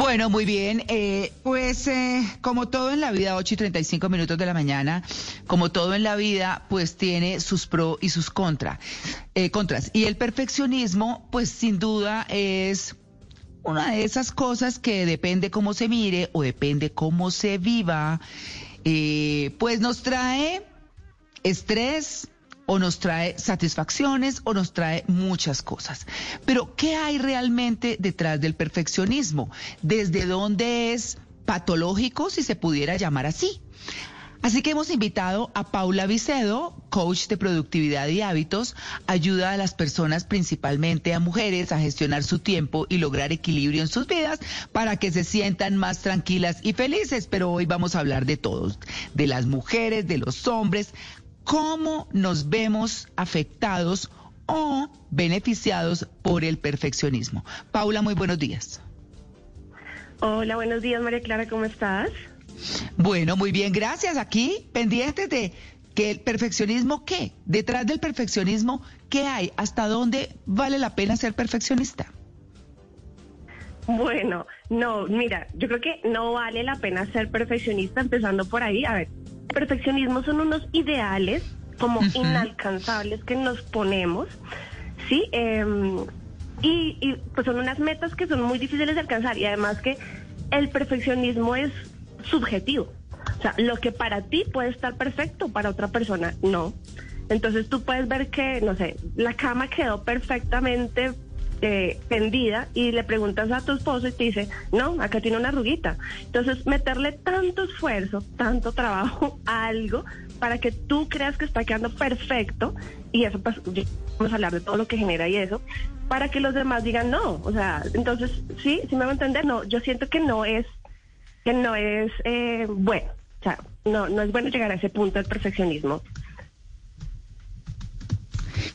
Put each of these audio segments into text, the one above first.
Bueno, muy bien. Eh, pues eh, como todo en la vida, 8 y 35 minutos de la mañana, como todo en la vida, pues tiene sus pros y sus contra, eh, contras. Y el perfeccionismo, pues sin duda es una de esas cosas que depende cómo se mire o depende cómo se viva, eh, pues nos trae estrés, o nos trae satisfacciones o nos trae muchas cosas. Pero, ¿qué hay realmente detrás del perfeccionismo? ¿Desde dónde es patológico, si se pudiera llamar así? Así que hemos invitado a Paula Vicedo, coach de productividad y hábitos, ayuda a las personas, principalmente a mujeres, a gestionar su tiempo y lograr equilibrio en sus vidas para que se sientan más tranquilas y felices. Pero hoy vamos a hablar de todos, de las mujeres, de los hombres, cómo nos vemos afectados o beneficiados por el perfeccionismo. Paula, muy buenos días. Hola, buenos días, María Clara, ¿cómo estás? Bueno, muy bien, gracias. Aquí pendientes de que el perfeccionismo, ¿qué? Detrás del perfeccionismo, ¿qué hay? ¿Hasta dónde vale la pena ser perfeccionista? Bueno, no, mira, yo creo que no vale la pena ser perfeccionista empezando por ahí. A ver, perfeccionismo son unos ideales como inalcanzables que nos ponemos, ¿sí? Em, y, y, pues son unas metas que son muy difíciles de alcanzar y además que el perfeccionismo es subjetivo. O sea, lo que para ti puede estar perfecto, para otra persona no. Entonces tú puedes ver que, no sé, la cama quedó perfectamente eh, tendida y le preguntas a tu esposo y te dice, no, acá tiene una arruguita. Entonces, meterle tanto esfuerzo, tanto trabajo algo para que tú creas que está quedando perfecto y eso, pues, vamos a hablar de todo lo que genera y eso, para que los demás digan no. O sea, entonces, sí, sí me va a entender, no, yo siento que no es, que no es eh, bueno. O sea, no, no es bueno llegar a ese punto del perfeccionismo.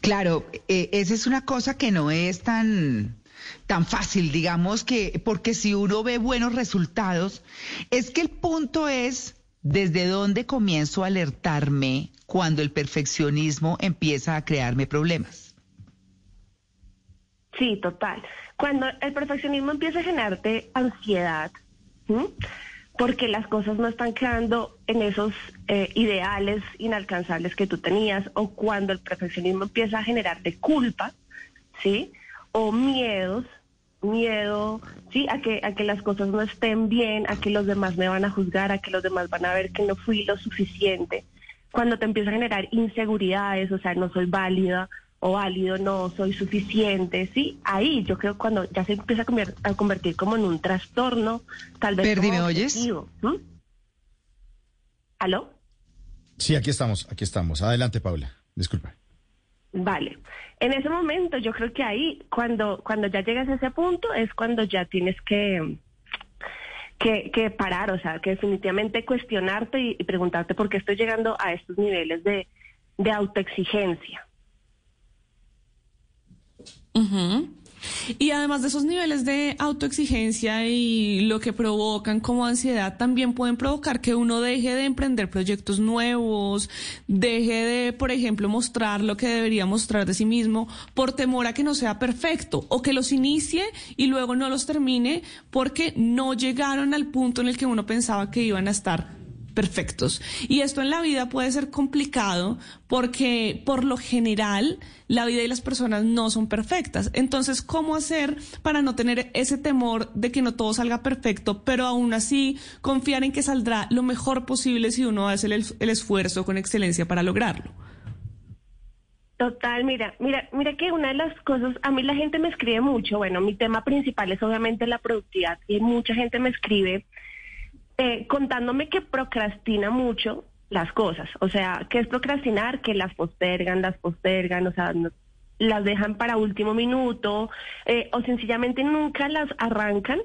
Claro, eh, esa es una cosa que no es tan tan fácil, digamos que, porque si uno ve buenos resultados, es que el punto es desde dónde comienzo a alertarme cuando el perfeccionismo empieza a crearme problemas. Sí, total. Cuando el perfeccionismo empieza a generarte ansiedad, porque las cosas no están quedando en esos eh, ideales inalcanzables que tú tenías, o cuando el perfeccionismo empieza a generarte culpa, ¿sí? O miedos, miedo, ¿sí? A que, a que las cosas no estén bien, a que los demás me van a juzgar, a que los demás van a ver que no fui lo suficiente. Cuando te empieza a generar inseguridades, o sea, no soy válida, o válido, no soy suficiente, sí, ahí yo creo cuando ya se empieza a, convertir, como en un trastorno, tal vez. Perdi, ¿me oyes? ¿Aló? Sí, aquí estamos, aquí estamos. Adelante, Paula. Disculpa. Vale. En ese momento, yo creo que ahí, cuando, cuando ya llegas a ese punto, es cuando ya tienes que, que, que parar, o sea, que definitivamente cuestionarte y, preguntarte por qué estoy llegando a estos niveles de, de autoexigencia. Y además de esos niveles de autoexigencia y lo que provocan como ansiedad, también pueden provocar que uno deje de emprender proyectos nuevos, deje de, por ejemplo, mostrar lo que debería mostrar de sí mismo por temor a que no sea perfecto o que los inicie y luego no los termine porque no llegaron al punto en el que uno pensaba que iban a estar perfectos. Y esto en la vida puede ser complicado porque por lo general la vida y las personas no son perfectas. Entonces, ¿cómo hacer para no tener ese temor de que no todo salga perfecto, pero aún así confiar en que saldrá lo mejor posible si uno hace el, el esfuerzo con excelencia para lograrlo? Total, mira, mira, mira que una de las cosas, a mí la gente me escribe mucho, bueno, mi tema principal es obviamente la productividad y mucha gente me escribe eh, contándome que procrastina mucho las cosas. O sea, ¿qué es procrastinar? Que las postergan, las postergan, o sea, las dejan para último minuto eh, o sencillamente nunca las arrancan.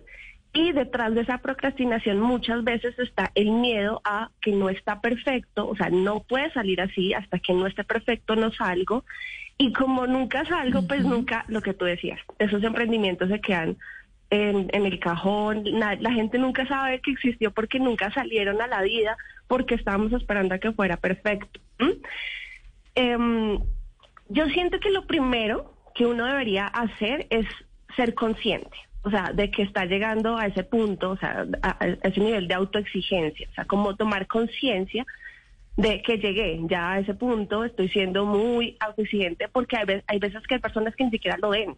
Y detrás de esa procrastinación muchas veces está el miedo a que no está perfecto, o sea, no puede salir así hasta que no esté perfecto, no salgo. Y como nunca salgo, pues nunca, lo que tú decías, esos emprendimientos se quedan en, el cajón, la, gente nunca sabe que existió porque nunca salieron a la vida, porque estábamos esperando a que fuera perfecto. Em, yo siento que lo primero que uno debería hacer es ser consciente o sea, de que está llegando a ese punto, o sea, a, ese nivel de autoexigencia, o sea, como tomar conciencia de que llegué ya a ese punto, estoy siendo muy autoexigente, porque hay, hay veces que hay personas que ni siquiera lo ven.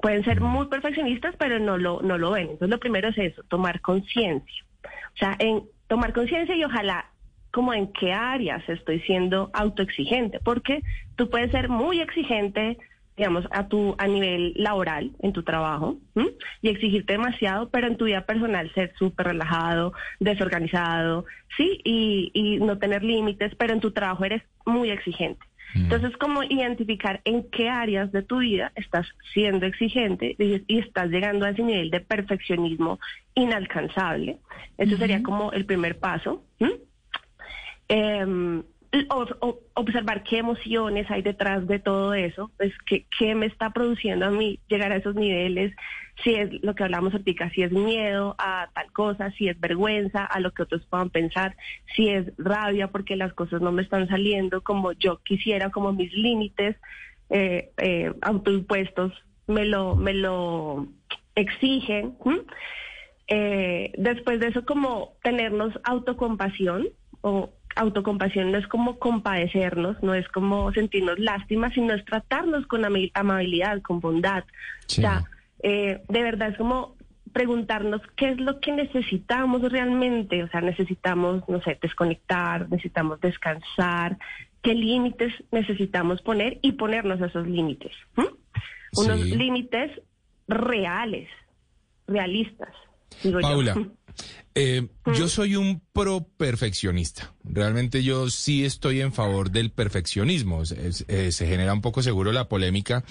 Pueden ser muy perfeccionistas, pero no lo, no lo ven. Entonces, lo primero es eso, tomar conciencia. O sea, en tomar conciencia y ojalá como en qué áreas estoy siendo autoexigente, porque tú puedes ser muy exigente digamos, a tu a nivel laboral, en tu trabajo, y exigirte demasiado, pero en tu vida personal ser súper relajado, desorganizado, ¿sí? Y, y no tener límites, pero en tu trabajo eres muy exigente. Mm. Entonces, como identificar en qué áreas de tu vida estás siendo exigente y, estás llegando a ese nivel de perfeccionismo inalcanzable. Eso sería como el primer paso observar qué emociones hay detrás de todo eso, pues qué, qué me está produciendo a mí llegar a esos niveles, si es lo que hablamos ahorita, si es miedo a tal cosa, si es vergüenza a lo que otros puedan pensar, si es rabia porque las cosas no me están saliendo como yo quisiera, como mis límites eh, eh, autoimpuestos me lo, me lo exigen. Eh, después de eso, como tenernos autocompasión o autocompasión no es como compadecernos, no es como sentirnos lástima, sino es tratarnos con amabilidad, con bondad. O sea, eh, de verdad es como preguntarnos qué es lo que necesitamos realmente, o sea, necesitamos, no sé, desconectar, necesitamos descansar, qué límites necesitamos poner y ponernos esos límites. Unos límites reales, realistas. Digo Paula, Eh, yo soy un pro perfeccionista. Realmente yo sí estoy en favor del perfeccionismo. Eh, se genera un poco seguro la polémica,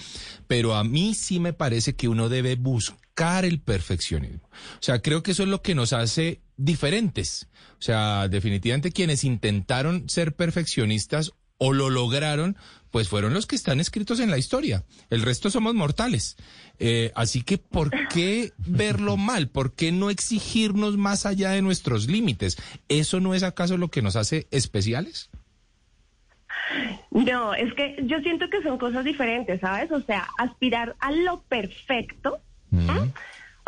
pero a mí sí me parece que uno debe buscar el perfeccionismo. O sea, creo que eso es lo que nos hace diferentes. O sea, definitivamente quienes intentaron ser perfeccionistas o lo lograron, pues fueron los que están escritos en la historia. El resto somos mortales. Eh, así que, ¿por qué verlo mal? ¿Por qué no exigirnos más allá de nuestros límites? ¿Eso no es acaso lo que nos hace especiales? No, es que yo siento que son cosas diferentes, ¿sabes? O sea, aspirar a lo perfecto.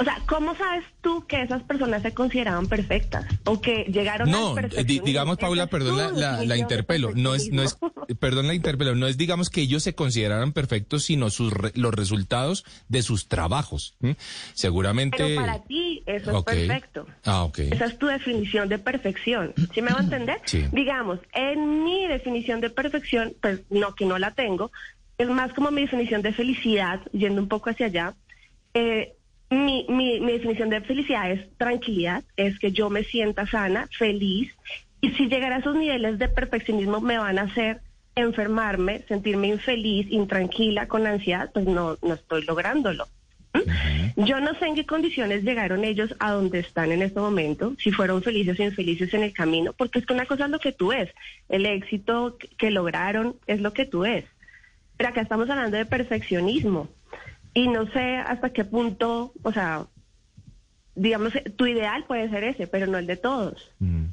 O sea, ¿cómo sabes tú que esas personas se consideraban perfectas o que llegaron no, No, digamos, Paula, perdón la, la, interpelo, no es, no es, perdón la interpelo, no es digamos que ellos se consideraran perfectos, sino sus los resultados de sus trabajos. Seguramente. Pero para ti eso es perfecto. Ah, ok. Esa es tu definición de perfección. ¿Sí me va a entender? Sí. Digamos, en mi definición de perfección, pues no, que no la tengo, es más como mi definición de felicidad, yendo un poco hacia allá. Eh, mi, mi, mi, definición de felicidad es tranquilidad, es que yo me sienta sana, feliz, y si llegar a esos niveles de perfeccionismo me van a hacer enfermarme, sentirme infeliz, intranquila, con ansiedad, pues no, no estoy lográndolo. Yo no sé en qué condiciones llegaron ellos a donde están en este momento, si fueron felices o infelices en el camino, porque es que una cosa es lo que tú ves, el éxito que lograron es lo que tú ves. Pero acá estamos hablando de perfeccionismo y no sé hasta qué punto, o sea, digamos, tu ideal puede ser ese, pero no el de todos. Mm.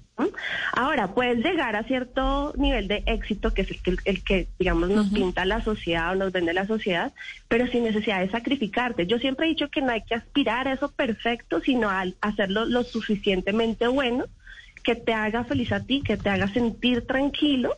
Ahora, puedes llegar a cierto nivel de éxito, que es el que, el que digamos, nos pinta la sociedad o nos vende la sociedad, pero sin necesidad de sacrificarte. Yo siempre he dicho que no hay que aspirar a eso perfecto, sino a hacerlo lo suficientemente bueno, que te haga feliz a ti, que te haga sentir tranquilo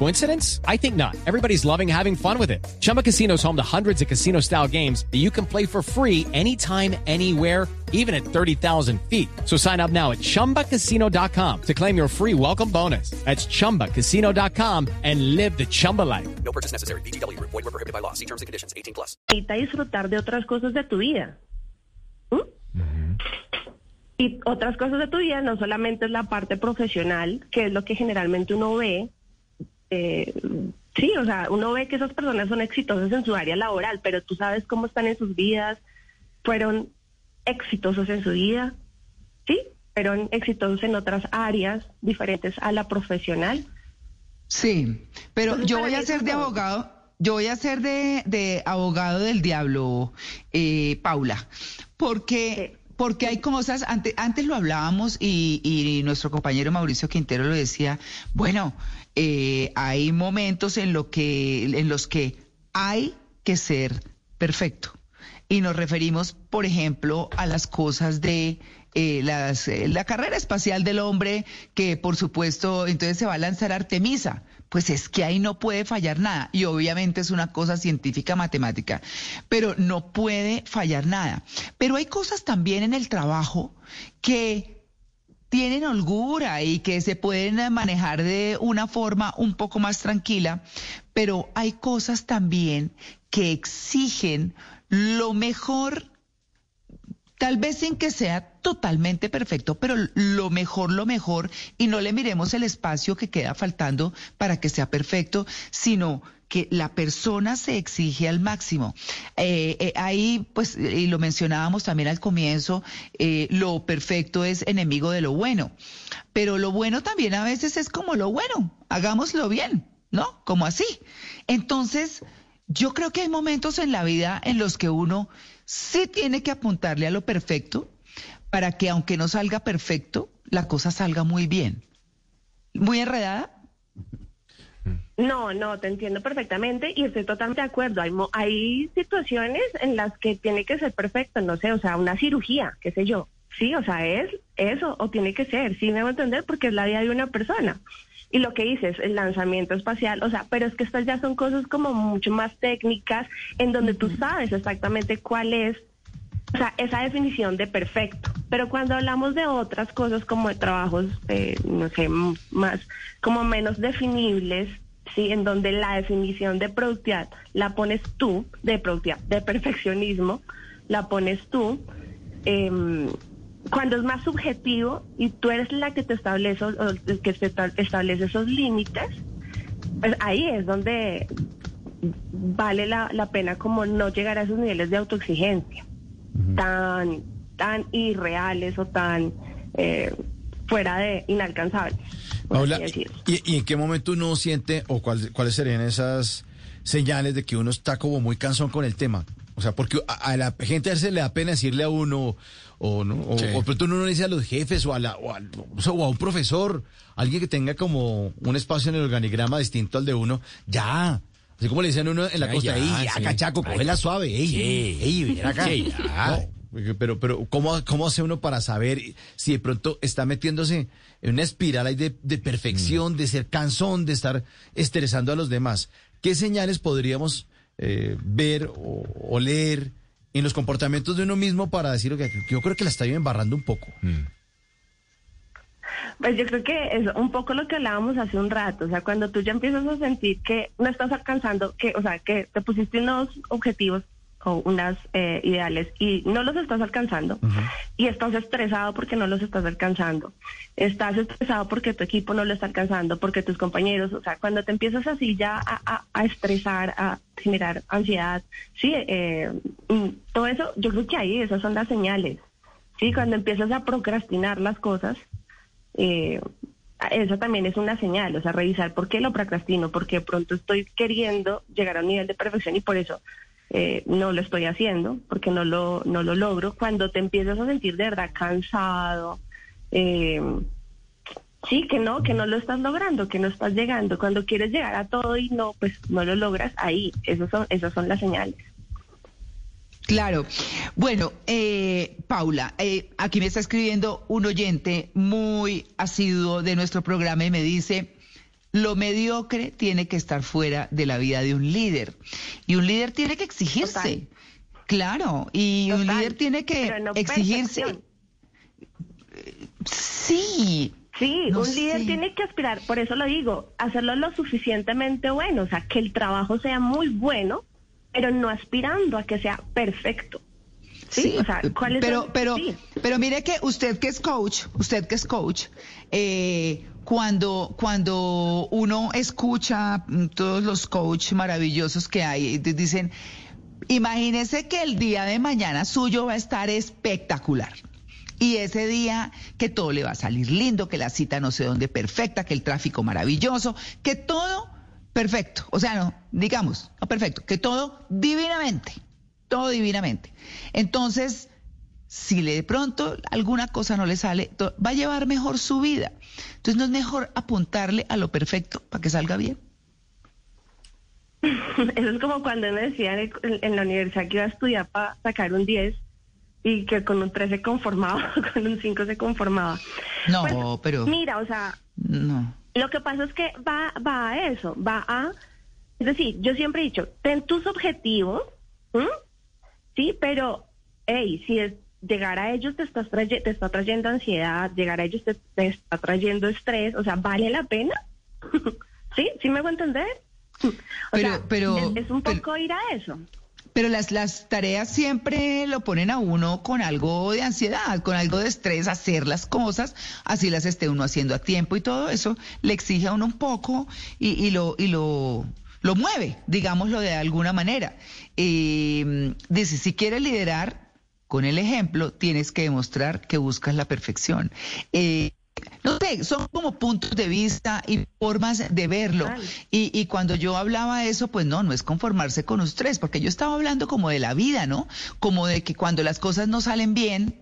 Coincidence? I think not. Everybody's loving having fun with it. Chumba Casino is home to hundreds of casino style games that you can play for free anytime, anywhere, even at 30,000 feet. So sign up now at chumbacasino.com to claim your free welcome bonus. That's chumbacasino.com and live the Chumba life. No purchase necessary. BGW. Void were prohibited by law. See terms and conditions. 18 plus. Necesita disfrutar de otras cosas de tu vida. ¿Mm? Y otras cosas de tu vida no solamente es la parte profesional, que es lo que generalmente uno ve. Eh, sí, o sea, uno ve que esas personas son exitosas en su área laboral, pero tú sabes cómo están en sus vidas, fueron exitosos en su vida, sí, fueron exitosos en otras áreas diferentes a la profesional. Sí, pero Entonces, yo voy a ser de abogado, yo voy a ser de, de abogado del diablo, eh, Paula, porque, porque hay cosas, ante- antes lo hablábamos y, y nuestro compañero Mauricio Quintero lo decía, bueno, eh, hay momentos en, lo que, en los que hay que ser perfecto. Y nos referimos, por ejemplo, a las cosas de eh, las, eh, la carrera espacial del hombre, que por supuesto entonces se va a lanzar Artemisa. Pues es que ahí no puede fallar nada. Y obviamente es una cosa científica matemática, pero no puede fallar nada. Pero hay cosas también en el trabajo que tienen holgura y que se pueden manejar de una forma un poco más tranquila, pero hay cosas también que exigen lo mejor, tal vez sin que sea totalmente perfecto, pero lo mejor, lo mejor, y no le miremos el espacio que queda faltando para que sea perfecto, sino que la persona se exige al máximo. Eh, eh, ahí, pues, y lo mencionábamos también al comienzo, eh, lo perfecto es enemigo de lo bueno, pero lo bueno también a veces es como lo bueno, hagámoslo bien, ¿no? Como así. Entonces, yo creo que hay momentos en la vida en los que uno sí tiene que apuntarle a lo perfecto para que aunque no salga perfecto, la cosa salga muy bien. ¿Muy enredada? No, no, te entiendo perfectamente y estoy totalmente de acuerdo. Hay, hay situaciones en las que tiene que ser perfecto, no sé, o sea, una cirugía, qué sé yo. Sí, o sea, es eso o tiene que ser, sí me voy a entender porque es la vida de una persona. Y lo que dices, el lanzamiento espacial, o sea, pero es que estas ya son cosas como mucho más técnicas en donde tú sabes exactamente cuál es o sea, esa definición de perfecto. Pero cuando hablamos de otras cosas como de trabajos, eh, no sé, más, como menos definibles, ¿sí? En donde la definición de productividad la pones tú, de productividad, de perfeccionismo, la pones tú, em, cuando es más subjetivo y tú eres la que te establece, o el que te esta- establece esos límites, pues ahí es donde vale la, la pena como no llegar a esos niveles de autoexigencia tan tan irreales o tan eh, fuera de inalcanzables. Paula. ¿y, y en qué momento uno siente o cuál- cuáles serían esas señales de que uno está como muy cansón con el tema? O sea, porque a, a la gente se le da pena decirle a uno, o, ¿no? o, Sí. o pronto uno no le dice a los jefes o a, la, o, a un profesor, alguien que tenga como un espacio en el organigrama distinto al de uno, ya. Así como le dicen a uno en la Ya, costa, ya, ey, ya, sí. cachaco, cógela suave, ey, sí. ey, ven acá. Sí, ya. No, pero, pero, ¿cómo, ¿cómo hace uno para saber si de pronto está metiéndose en una espiral ahí de, de perfección, de ser cansón, de estar estresando a los demás? ¿Qué señales podríamos eh, ver o, o leer en los comportamientos de uno mismo para decir, que yo creo que la está embarrando un poco? Mm. Pues yo creo que es un poco lo que hablábamos hace un rato, o sea, cuando tú ya empiezas a sentir que no estás alcanzando, que, o sea, que te pusiste unos objetivos o unas eh, ideales y no los estás alcanzando y estás estresado porque no los estás alcanzando, estás estresado porque tu equipo no lo está alcanzando, porque tus compañeros, o sea, cuando te empiezas así ya a, a- a estresar, a generar ansiedad, sí, eh, mm, todo eso, yo creo que ahí esas son las señales, sí, cuando empiezas a procrastinar las cosas, eh, eso también es una señal, o sea, revisar por qué lo procrastino, porque pronto estoy queriendo llegar a un nivel de perfección y por eso eh, no lo estoy haciendo, porque no lo, no lo logro. Cuando te empiezas a sentir de verdad cansado, eh, sí, que no, que no lo estás logrando, que no estás llegando. Cuando quieres llegar a todo y no, pues no lo logras, ahí, esos son, esas son las señales. Claro. Bueno, eh, Paula, eh, aquí me está escribiendo un oyente muy asiduo de nuestro programa y me dice, Lo mediocre tiene que estar fuera de la vida de un líder. Y un líder tiene que exigirse. Total. Claro, y un líder tiene que no exigirse. perfección. Sí. Sí, No un líder tiene que aspirar, por eso lo digo, hacerlo lo suficientemente bueno, o sea, que el trabajo sea muy bueno, pero no aspirando a que sea perfecto. Sí, o sea, ¿cuál es pero, el- pero, sí. pero mire que usted que es coach, usted que es coach, eh, cuando, cuando uno escucha mm, todos los coach maravillosos que hay, dicen, imagínese que el día de mañana suyo va a estar espectacular. Y ese día que todo le va a salir lindo, que la cita no sé dónde perfecta, que el tráfico maravilloso, que todo perfecto. O sea, no, digamos, no perfecto, que todo divinamente, todo divinamente. Entonces, si le de pronto alguna cosa no le sale, va a llevar mejor su vida. Entonces, ¿no es mejor apuntarle a lo perfecto para que salga bien? Eso es como cuando uno decía en, el- en la universidad que iba a estudiar para sacar un 10 y que con un 3 se conformaba, con un 5 se conformaba. No, Pues, pero Mira, o sea, no. Lo que pasa es que va, va a eso, va a... Es decir, yo siempre he dicho, ten tus objetivos, ¿m? sí, pero, hey, si es, llegar a ellos te, estás traye- te está trayendo ansiedad, llegar a ellos te, te está trayendo estrés, o sea, ¿vale la pena? ¿Sí? ¿Sí me hago entender? O Pero- sea, pero- es, es un pero- poco ir a eso. Pero las, las tareas siempre lo ponen a uno con algo de ansiedad, con algo de estrés, hacer las cosas, así las esté uno haciendo a tiempo y todo eso le exige a uno un poco y, y lo, y lo, lo mueve, digámoslo de alguna manera. Eh, dice, si quieres liderar, con el ejemplo, tienes que demostrar que buscas la perfección. Eh, no sé, son como puntos de vista y formas de verlo. Y, y cuando yo hablaba de eso, pues no, no es conformarse con ustedes, porque yo estaba hablando como de la vida, ¿no? Como de que cuando las cosas no salen bien,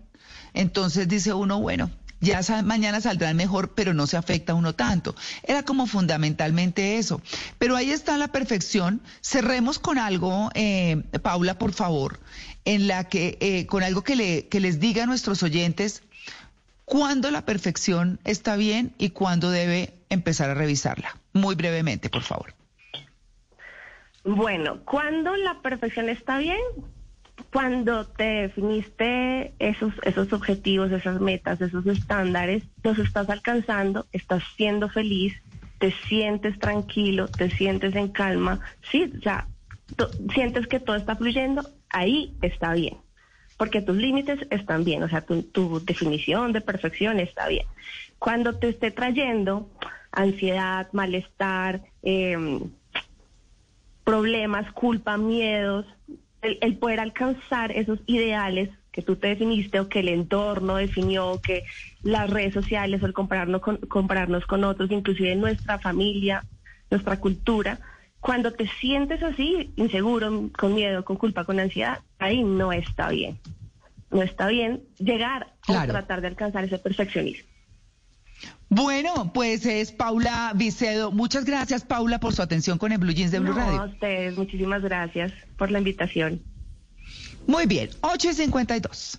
entonces dice uno, bueno, ya mañana saldrán mejor, pero no se afecta a uno tanto. Era como fundamentalmente eso. Pero ahí está la perfección. Cerremos con algo, eh, Paula, por favor, en la que, eh, con algo que, le, que les diga a nuestros oyentes cuándo la perfección está bien y cuándo debe empezar a revisarla. Muy brevemente, por favor. Bueno, cuando la perfección está bien, cuando te definiste esos, esos objetivos, esas metas, esos estándares, los estás alcanzando, estás siendo feliz, te sientes tranquilo, te sientes en calma, sí, o sea, sientes que todo está fluyendo, ahí está bien, porque tus límites están bien, o sea, tu, definición de perfección está bien. Cuando te esté trayendo ansiedad, malestar, eh, problemas, culpa, miedos, el, el poder alcanzar esos ideales que tú te definiste o que el entorno definió, que las redes sociales o el compararnos con, compararnos con otros, inclusive nuestra familia, nuestra cultura, cuando te sientes así, inseguro, con miedo, con culpa, con ansiedad, ahí no está bien. No está bien llegar Claro. o tratar de alcanzar ese perfeccionismo. Bueno, pues es Paula Vicedo. Muchas gracias, Paula, por su atención con el Blue Jeans de Blue No, a Radio. ustedes, muchísimas gracias por la invitación. Muy bien, 8 y 52.